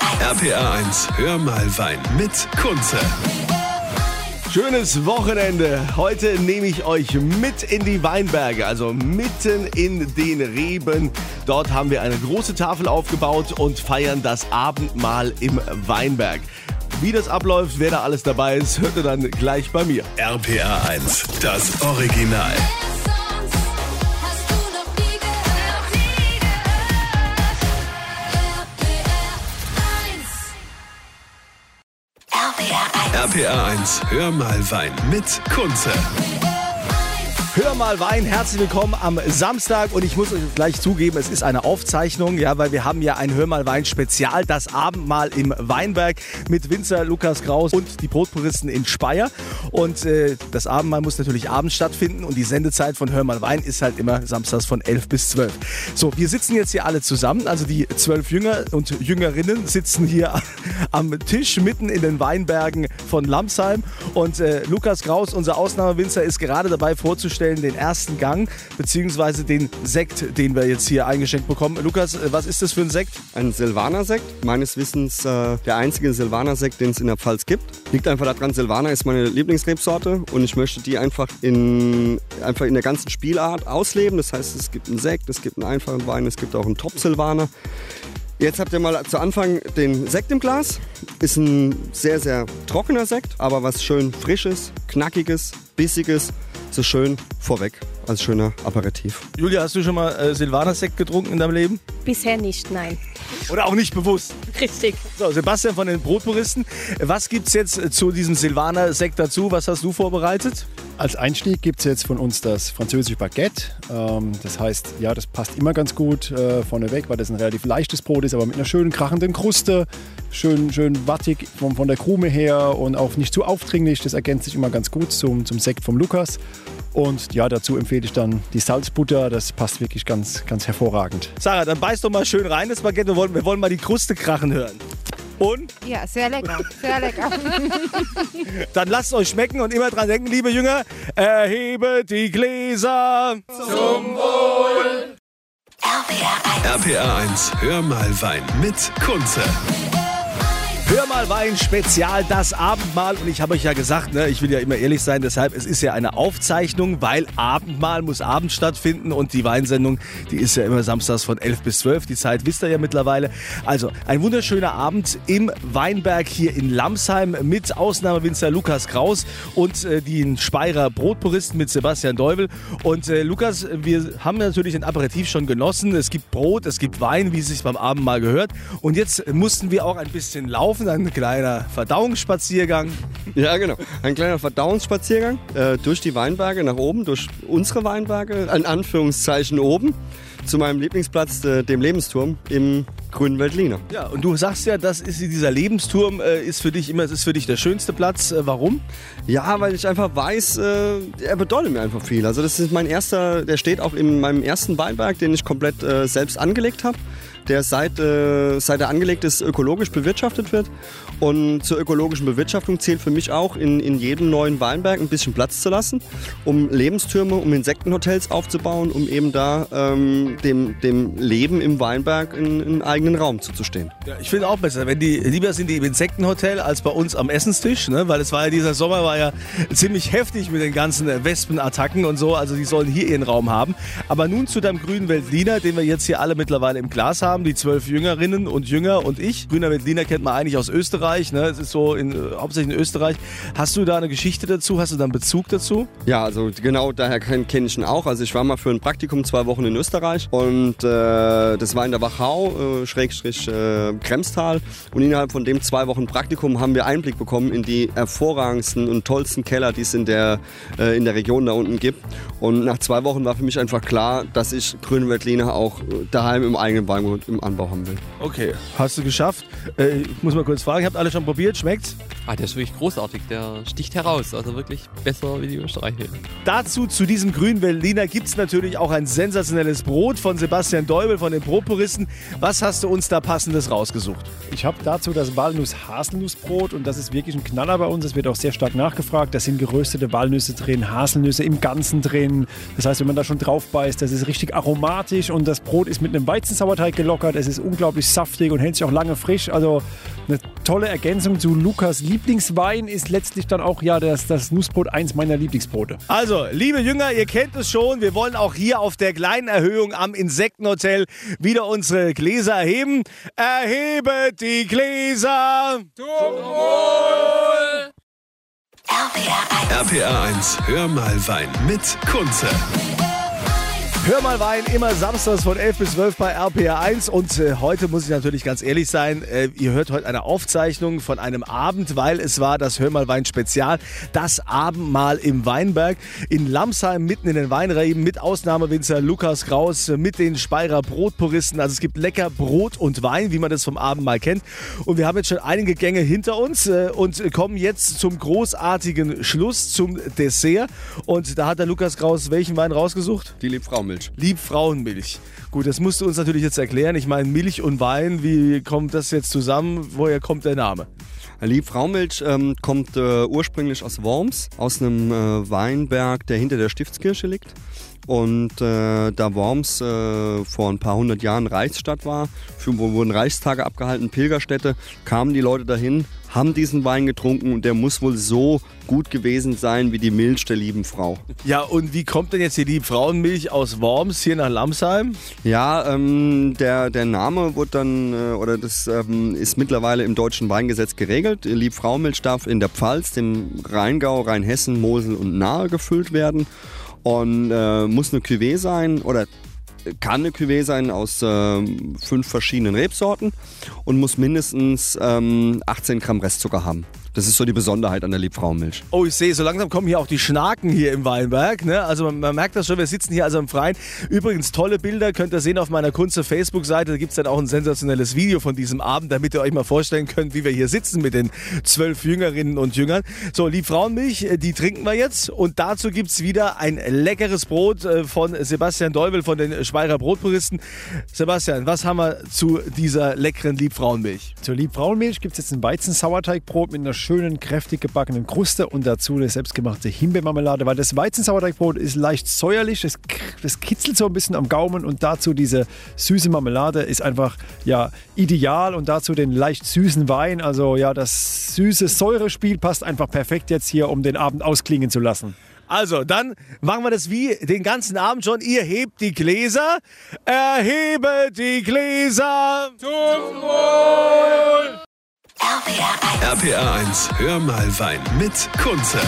RPA 1, hör mal Wein mit Kunze. Schönes Wochenende. Heute nehme ich euch mit in die Weinberge, also mitten in den Reben. Dort haben wir eine große Tafel aufgebaut und feiern das Abendmahl im Weinberg. Wie das abläuft, wer da alles dabei ist, hört ihr dann gleich bei mir. RPA 1, das Original. RPR1, hör mal Wein mit Kunze. Hör mal Wein, herzlich willkommen am Samstag. Und ich muss euch gleich zugeben, es ist eine Aufzeichnung, ja, weil wir haben ja ein Hör mal Wein Spezial, das Abendmahl im Weinberg mit Winzer Lukas Kraus und die Brotpuristen in Speyer. Und äh, das Abendmahl muss natürlich abends stattfinden. Und die Sendezeit von Hör mal Wein ist halt immer samstags von 11 bis 12. So, wir sitzen jetzt hier alle zusammen, also die zwölf Jünger und Jüngerinnen sitzen hier am Tisch mitten in den Weinbergen von Lamsheim. Und äh, Lukas Kraus, unser Ausnahmewinzer, ist gerade dabei vorzustellen, den ersten Gang, beziehungsweise den Sekt, den wir jetzt hier eingeschenkt bekommen. Lukas, äh, was ist das für ein Sekt? Ein Silvaner-Sekt, meines Wissens äh, der einzige Silvaner-Sekt, den es in der Pfalz gibt. Liegt einfach daran, Silvaner ist meine Lieblingsrebsorte und ich möchte die einfach in, einfach in der ganzen Spielart ausleben. Das heißt, es gibt einen Sekt, es gibt einen einfachen Wein, es gibt auch einen Top-Silvaner. Jetzt habt ihr mal zu Anfang den Sekt im Glas. Ist ein sehr, sehr trockener Sekt, aber was schön frisches, knackiges, bissiges, so schön vorweg als schöner Aperitif. Julia, hast du schon mal äh, Silvaner-Sekt getrunken in deinem Leben? Bisher nicht, nein. Oder auch nicht bewusst? Richtig. So, Sebastian von den Brotpuristen, was gibt's jetzt äh, zu diesem Silvaner-Sekt dazu? Was hast du vorbereitet? Als Einstieg gibt es jetzt von uns das französische Baguette. Ähm, das heißt, ja, das passt immer ganz gut äh, vorneweg, weil das ein relativ leichtes Brot ist, aber mit einer schönen krachenden Kruste, schön, schön wattig von, von der Krume her und auch nicht zu aufdringlich. Das ergänzt sich immer ganz gut zum, zum Sekt vom Lukas. Und ja, dazu empfehle ich dann die Salzbutter. Das passt wirklich ganz, ganz hervorragend. Sarah, dann beiß doch mal schön rein, das Baguette. Wir wollen, wir wollen mal die Kruste krachen hören. Und Ja, sehr lecker, sehr lecker. dann lasst euch schmecken und immer dran denken, liebe Jünger, erhebet die Gläser. RPR 1. RPA 1, hör mal Wein mit Kunze. Hör mal Wein Spezial, das Abendmahl. Und ich habe euch ja gesagt, ne, ich will ja immer ehrlich sein, deshalb, es ist ja eine Aufzeichnung, weil Abendmahl muss abends stattfinden und die Weinsendung, die ist ja immer samstags von 11 bis 12. Die Zeit wisst ihr ja mittlerweile. Also, ein wunderschöner Abend im Weinberg hier in Lamsheim mit Ausnahmewinzer Lukas Kraus und äh, den Speyerer Brotpuristen mit Sebastian Deuvel. Und äh, Lukas, wir haben natürlich den Aperitif schon genossen. Es gibt Brot, es gibt Wein, wie es sich beim Abendmahl gehört. Und jetzt mussten wir auch ein bisschen laufen, ein kleiner Verdauungsspaziergang. Ja, genau. Ein kleiner Verdauungsspaziergang äh, durch die Weinberge nach oben, durch unsere Weinberge, in Anführungszeichen oben, zu meinem Lieblingsplatz, äh, dem Lebensturm im grünen Veltliner. Ja, und du sagst ja, das ist dieser Lebensturm äh, ist für dich immer, ist für dich der schönste Platz. Äh, warum? Ja, weil ich einfach weiß, äh, er bedeutet mir einfach viel. Also das ist mein erster, der steht auch in meinem ersten Weinberg, den ich komplett äh, selbst angelegt habe. Der seit, äh, seit er angelegt ist, ökologisch bewirtschaftet wird. Und zur ökologischen Bewirtschaftung zählt für mich auch, in, in jedem neuen Weinberg ein bisschen Platz zu lassen, um Lebenstürme, um Insektenhotels aufzubauen, um eben da ähm, dem, dem Leben im Weinberg in, in einen eigenen Raum zuzustehen. Ja, ich finde auch besser, wenn die lieber sind die im Insektenhotel als bei uns am Essenstisch, ne? weil es war ja dieser Sommer war ja ziemlich heftig mit den ganzen Wespenattacken und so, also die sollen hier ihren Raum haben. Aber nun zu deinem grünen Veltliner, den wir jetzt hier alle mittlerweile im Glas haben, die zwölf Jüngerinnen und Jünger und ich. Grüner Veltliner kennt man eigentlich aus Österreich, ne? es ist so in, äh, hauptsächlich in Österreich. Hast du da eine Geschichte dazu? Hast du da einen Bezug dazu? Ja, also genau daher kenne kenn ich ihn auch. Also ich war mal für ein Praktikum zwei Wochen in Österreich und äh, das war in der Wachau, äh, Schrägstrich äh, Kremstal. Und innerhalb von dem zwei Wochen Praktikum haben wir Einblick bekommen in die hervorragendsten und tollsten Keller, die es in der, äh, in der Region da unten gibt. Und nach zwei Wochen war für mich einfach klar, dass ich grüne Veltliner auch äh, daheim im eigenen Weingut im Anbau haben will. Okay, hast du geschafft. Äh, ich muss mal kurz fragen, ihr habt alle schon probiert, schmeckt's? Ah, der ist wirklich großartig. Der sticht heraus. Also wirklich besser wie die Österreicher. Dazu, zu diesem grünen Berliner, gibt es natürlich auch ein sensationelles Brot von Sebastian Deubel von den Brotpuristen. Was hast du uns da passendes rausgesucht? Ich habe dazu das Walnuss-Haselnussbrot und das ist wirklich ein Knaller bei uns. Das wird auch sehr stark nachgefragt. Da sind geröstete Walnüsse drin, Haselnüsse im Ganzen drin. Das heißt, wenn man da schon drauf beißt, das ist richtig aromatisch und das Brot ist mit einem Weizensauerteig gelockert. Es ist unglaublich saftig und hält sich auch lange frisch. Also eine tolle Ergänzung zu Lukas Lieblingswein ist letztlich dann auch ja das, das Nussbrot eins meiner Lieblingsbrote. Also, liebe Jünger, ihr kennt es schon. Wir wollen auch hier auf der kleinen Erhöhung am Insektenhotel wieder unsere Gläser erheben. Erhebet die Gläser! RPR 1, hör mal Wein mit Kunze. Hör mal Wein, immer samstags von 11 bis 12 bei RPR 1 und äh, heute muss ich natürlich ganz ehrlich sein, äh, ihr hört heute eine Aufzeichnung von einem Abend, weil es war das Hör mal Wein Spezial, das Abendmahl im Weinberg in Lamsheim mitten in den Weinreben mit Ausnahmewinzer Lukas Kraus, äh, mit den Speyerer Brotpuristen, also es gibt lecker Brot und Wein, wie man das vom Abendmahl kennt und wir haben jetzt schon einige Gänge hinter uns äh, und kommen jetzt zum großartigen Schluss, zum Dessert und da hat der Lukas Kraus welchen Wein rausgesucht? Die Liebfraumilch. Liebfrauenmilch. Gut, das musst du uns natürlich jetzt erklären. Ich meine, Milch und Wein, wie kommt das jetzt zusammen? Woher kommt der Name? Liebfraumilch ähm, kommt äh, ursprünglich aus Worms, aus einem äh, Weinberg, der hinter der Stiftskirche liegt. Und äh, da Worms äh, vor ein paar hundert Jahren Reichsstadt war, wurden Reichstage abgehalten, Pilgerstätte, kamen die Leute dahin, haben diesen Wein getrunken und der muss wohl so gut gewesen sein wie die Milch der lieben Frau. Ja, und wie kommt denn jetzt die Liebfrauenmilch aus Worms hier nach Lamsheim? Ja, ähm, der, der Name wurde dann, äh, oder das ähm, ist mittlerweile im deutschen Weingesetz geregelt. Liebfraumilch darf in der Pfalz, dem Rheingau, Rheinhessen, Mosel und Nahe gefüllt werden und äh, muss eine Cuvée sein oder kann eine Cuvée sein aus äh, fünf verschiedenen Rebsorten und muss mindestens ähm, 18 Gramm Restzucker haben. Das ist so die Besonderheit an der Liebfrauenmilch. Oh, ich sehe, so langsam kommen hier auch die Schnaken hier im Weinberg. Ne? Also man, man merkt das schon, wir sitzen hier also im Freien. Übrigens, tolle Bilder könnt ihr sehen auf meiner Kunze Facebook-Seite. Da gibt es dann auch ein sensationelles Video von diesem Abend, damit ihr euch mal vorstellen könnt, wie wir hier sitzen mit den zwölf Jüngerinnen und Jüngern. So, Liebfrauenmilch, äh, die trinken wir jetzt. Und dazu gibt es wieder ein leckeres Brot äh, von Sebastian Deubel von den Speyerer Brotpuristen. Sebastian, was haben wir zu dieser leckeren Liebfrauenmilch? Zur Liebfrauenmilch gibt es jetzt ein Weizensauerteigbrot mit einer schönen, kräftig gebackenen Kruste und dazu eine selbstgemachte Himbeermarmelade, weil das Weizensauerteigbrot ist leicht säuerlich, das, das kitzelt so ein bisschen am Gaumen und dazu diese süße Marmelade ist einfach ja ideal und dazu den leicht süßen Wein, also ja, das süße Säurespiel passt einfach perfekt jetzt hier, um den Abend ausklingen zu lassen. Also, dann machen wir das wie den ganzen Abend schon. Ihr hebt die Gläser, erhebet die Gläser. RPR 1, hör mal Wein mit Kunze.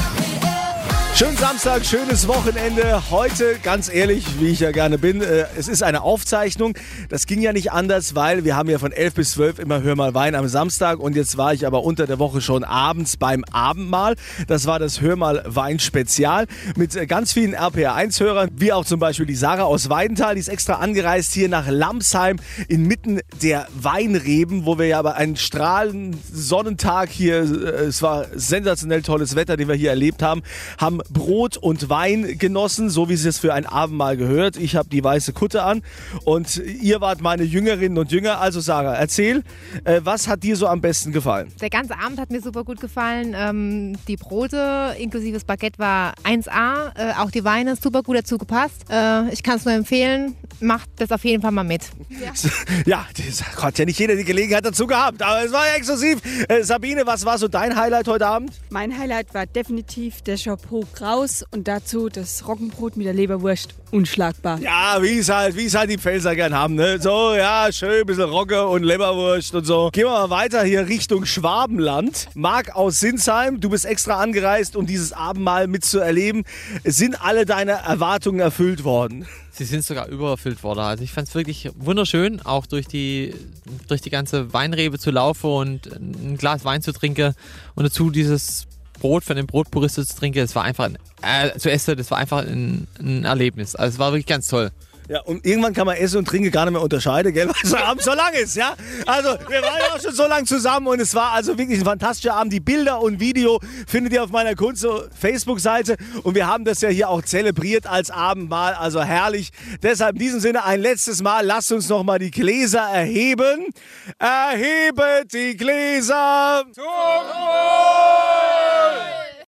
Schönen Samstag, schönes Wochenende. Heute, ganz ehrlich, wie ich ja gerne bin, äh, es ist eine Aufzeichnung. Das ging ja nicht anders, weil wir haben ja von 11 bis 12 immer Hör mal Wein am Samstag und jetzt war ich aber unter der Woche schon abends beim Abendmahl. Das war das Hör mal Wein Spezial mit äh, ganz vielen RPR1-Hörern, wie auch zum Beispiel die Sarah aus Weidenthal, die ist extra angereist hier nach Lamsheim inmitten der Weinreben, wo wir ja aber einen strahlenden Sonnentag hier, äh, es war sensationell tolles Wetter, den wir hier erlebt haben, haben Brot und Wein genossen, so wie es es für ein Abendmahl gehört. Ich habe die weiße Kutte an und ihr wart meine Jüngerinnen und Jünger. Also Sarah, erzähl, äh, was hat dir so am besten gefallen? Der ganze Abend hat mir super gut gefallen. Ähm, die Brote inklusive das Baguette war 1A. Äh, auch die Weine super gut dazu gepasst. Äh, ich kann es nur empfehlen. Macht das auf jeden Fall mal mit. Ja, das hat ja nicht jeder die Gelegenheit dazu gehabt, aber es war ja exklusiv. Äh, Sabine, was war so dein Highlight heute Abend? Mein Highlight war definitiv der Chapeau Kraus und dazu das Roggenbrot mit der Leberwurst. Unschlagbar. Ja, wie es halt, wie es halt die Pfälzer gern haben, ne? So, ja, schön, ein bisschen Rogge und Leberwurst und so. Gehen wir mal weiter hier Richtung Schwabenland. Marc aus Sinsheim, du bist extra angereist, um dieses Abendmahl mitzuerleben. Sind alle deine Erwartungen erfüllt worden? Sie sind sogar übererfüllt worden. Also ich fand es wirklich wunderschön, auch durch die, durch die ganze Weinrebe zu laufen und ein Glas Wein zu trinken und dazu dieses Brot von dem Brotpuristen zu trinken. Das war einfach ein, äh, zu essen, das war einfach ein, ein Erlebnis. Also es war wirklich ganz toll. Ja, und irgendwann kann man Essen und Trinken gar nicht mehr unterscheiden, gell, weil es abends so lang ist, ja? Also, wir waren ja auch schon so lange zusammen und es war also wirklich ein fantastischer Abend. Die Bilder und Video findet ihr auf meiner Kunst Facebook-Seite und wir haben das ja hier auch zelebriert als Abendmahl, also herrlich. Deshalb in diesem Sinne ein letztes Mal, lasst uns noch mal die Gläser erheben. Erhebet die Gläser zum Wohl!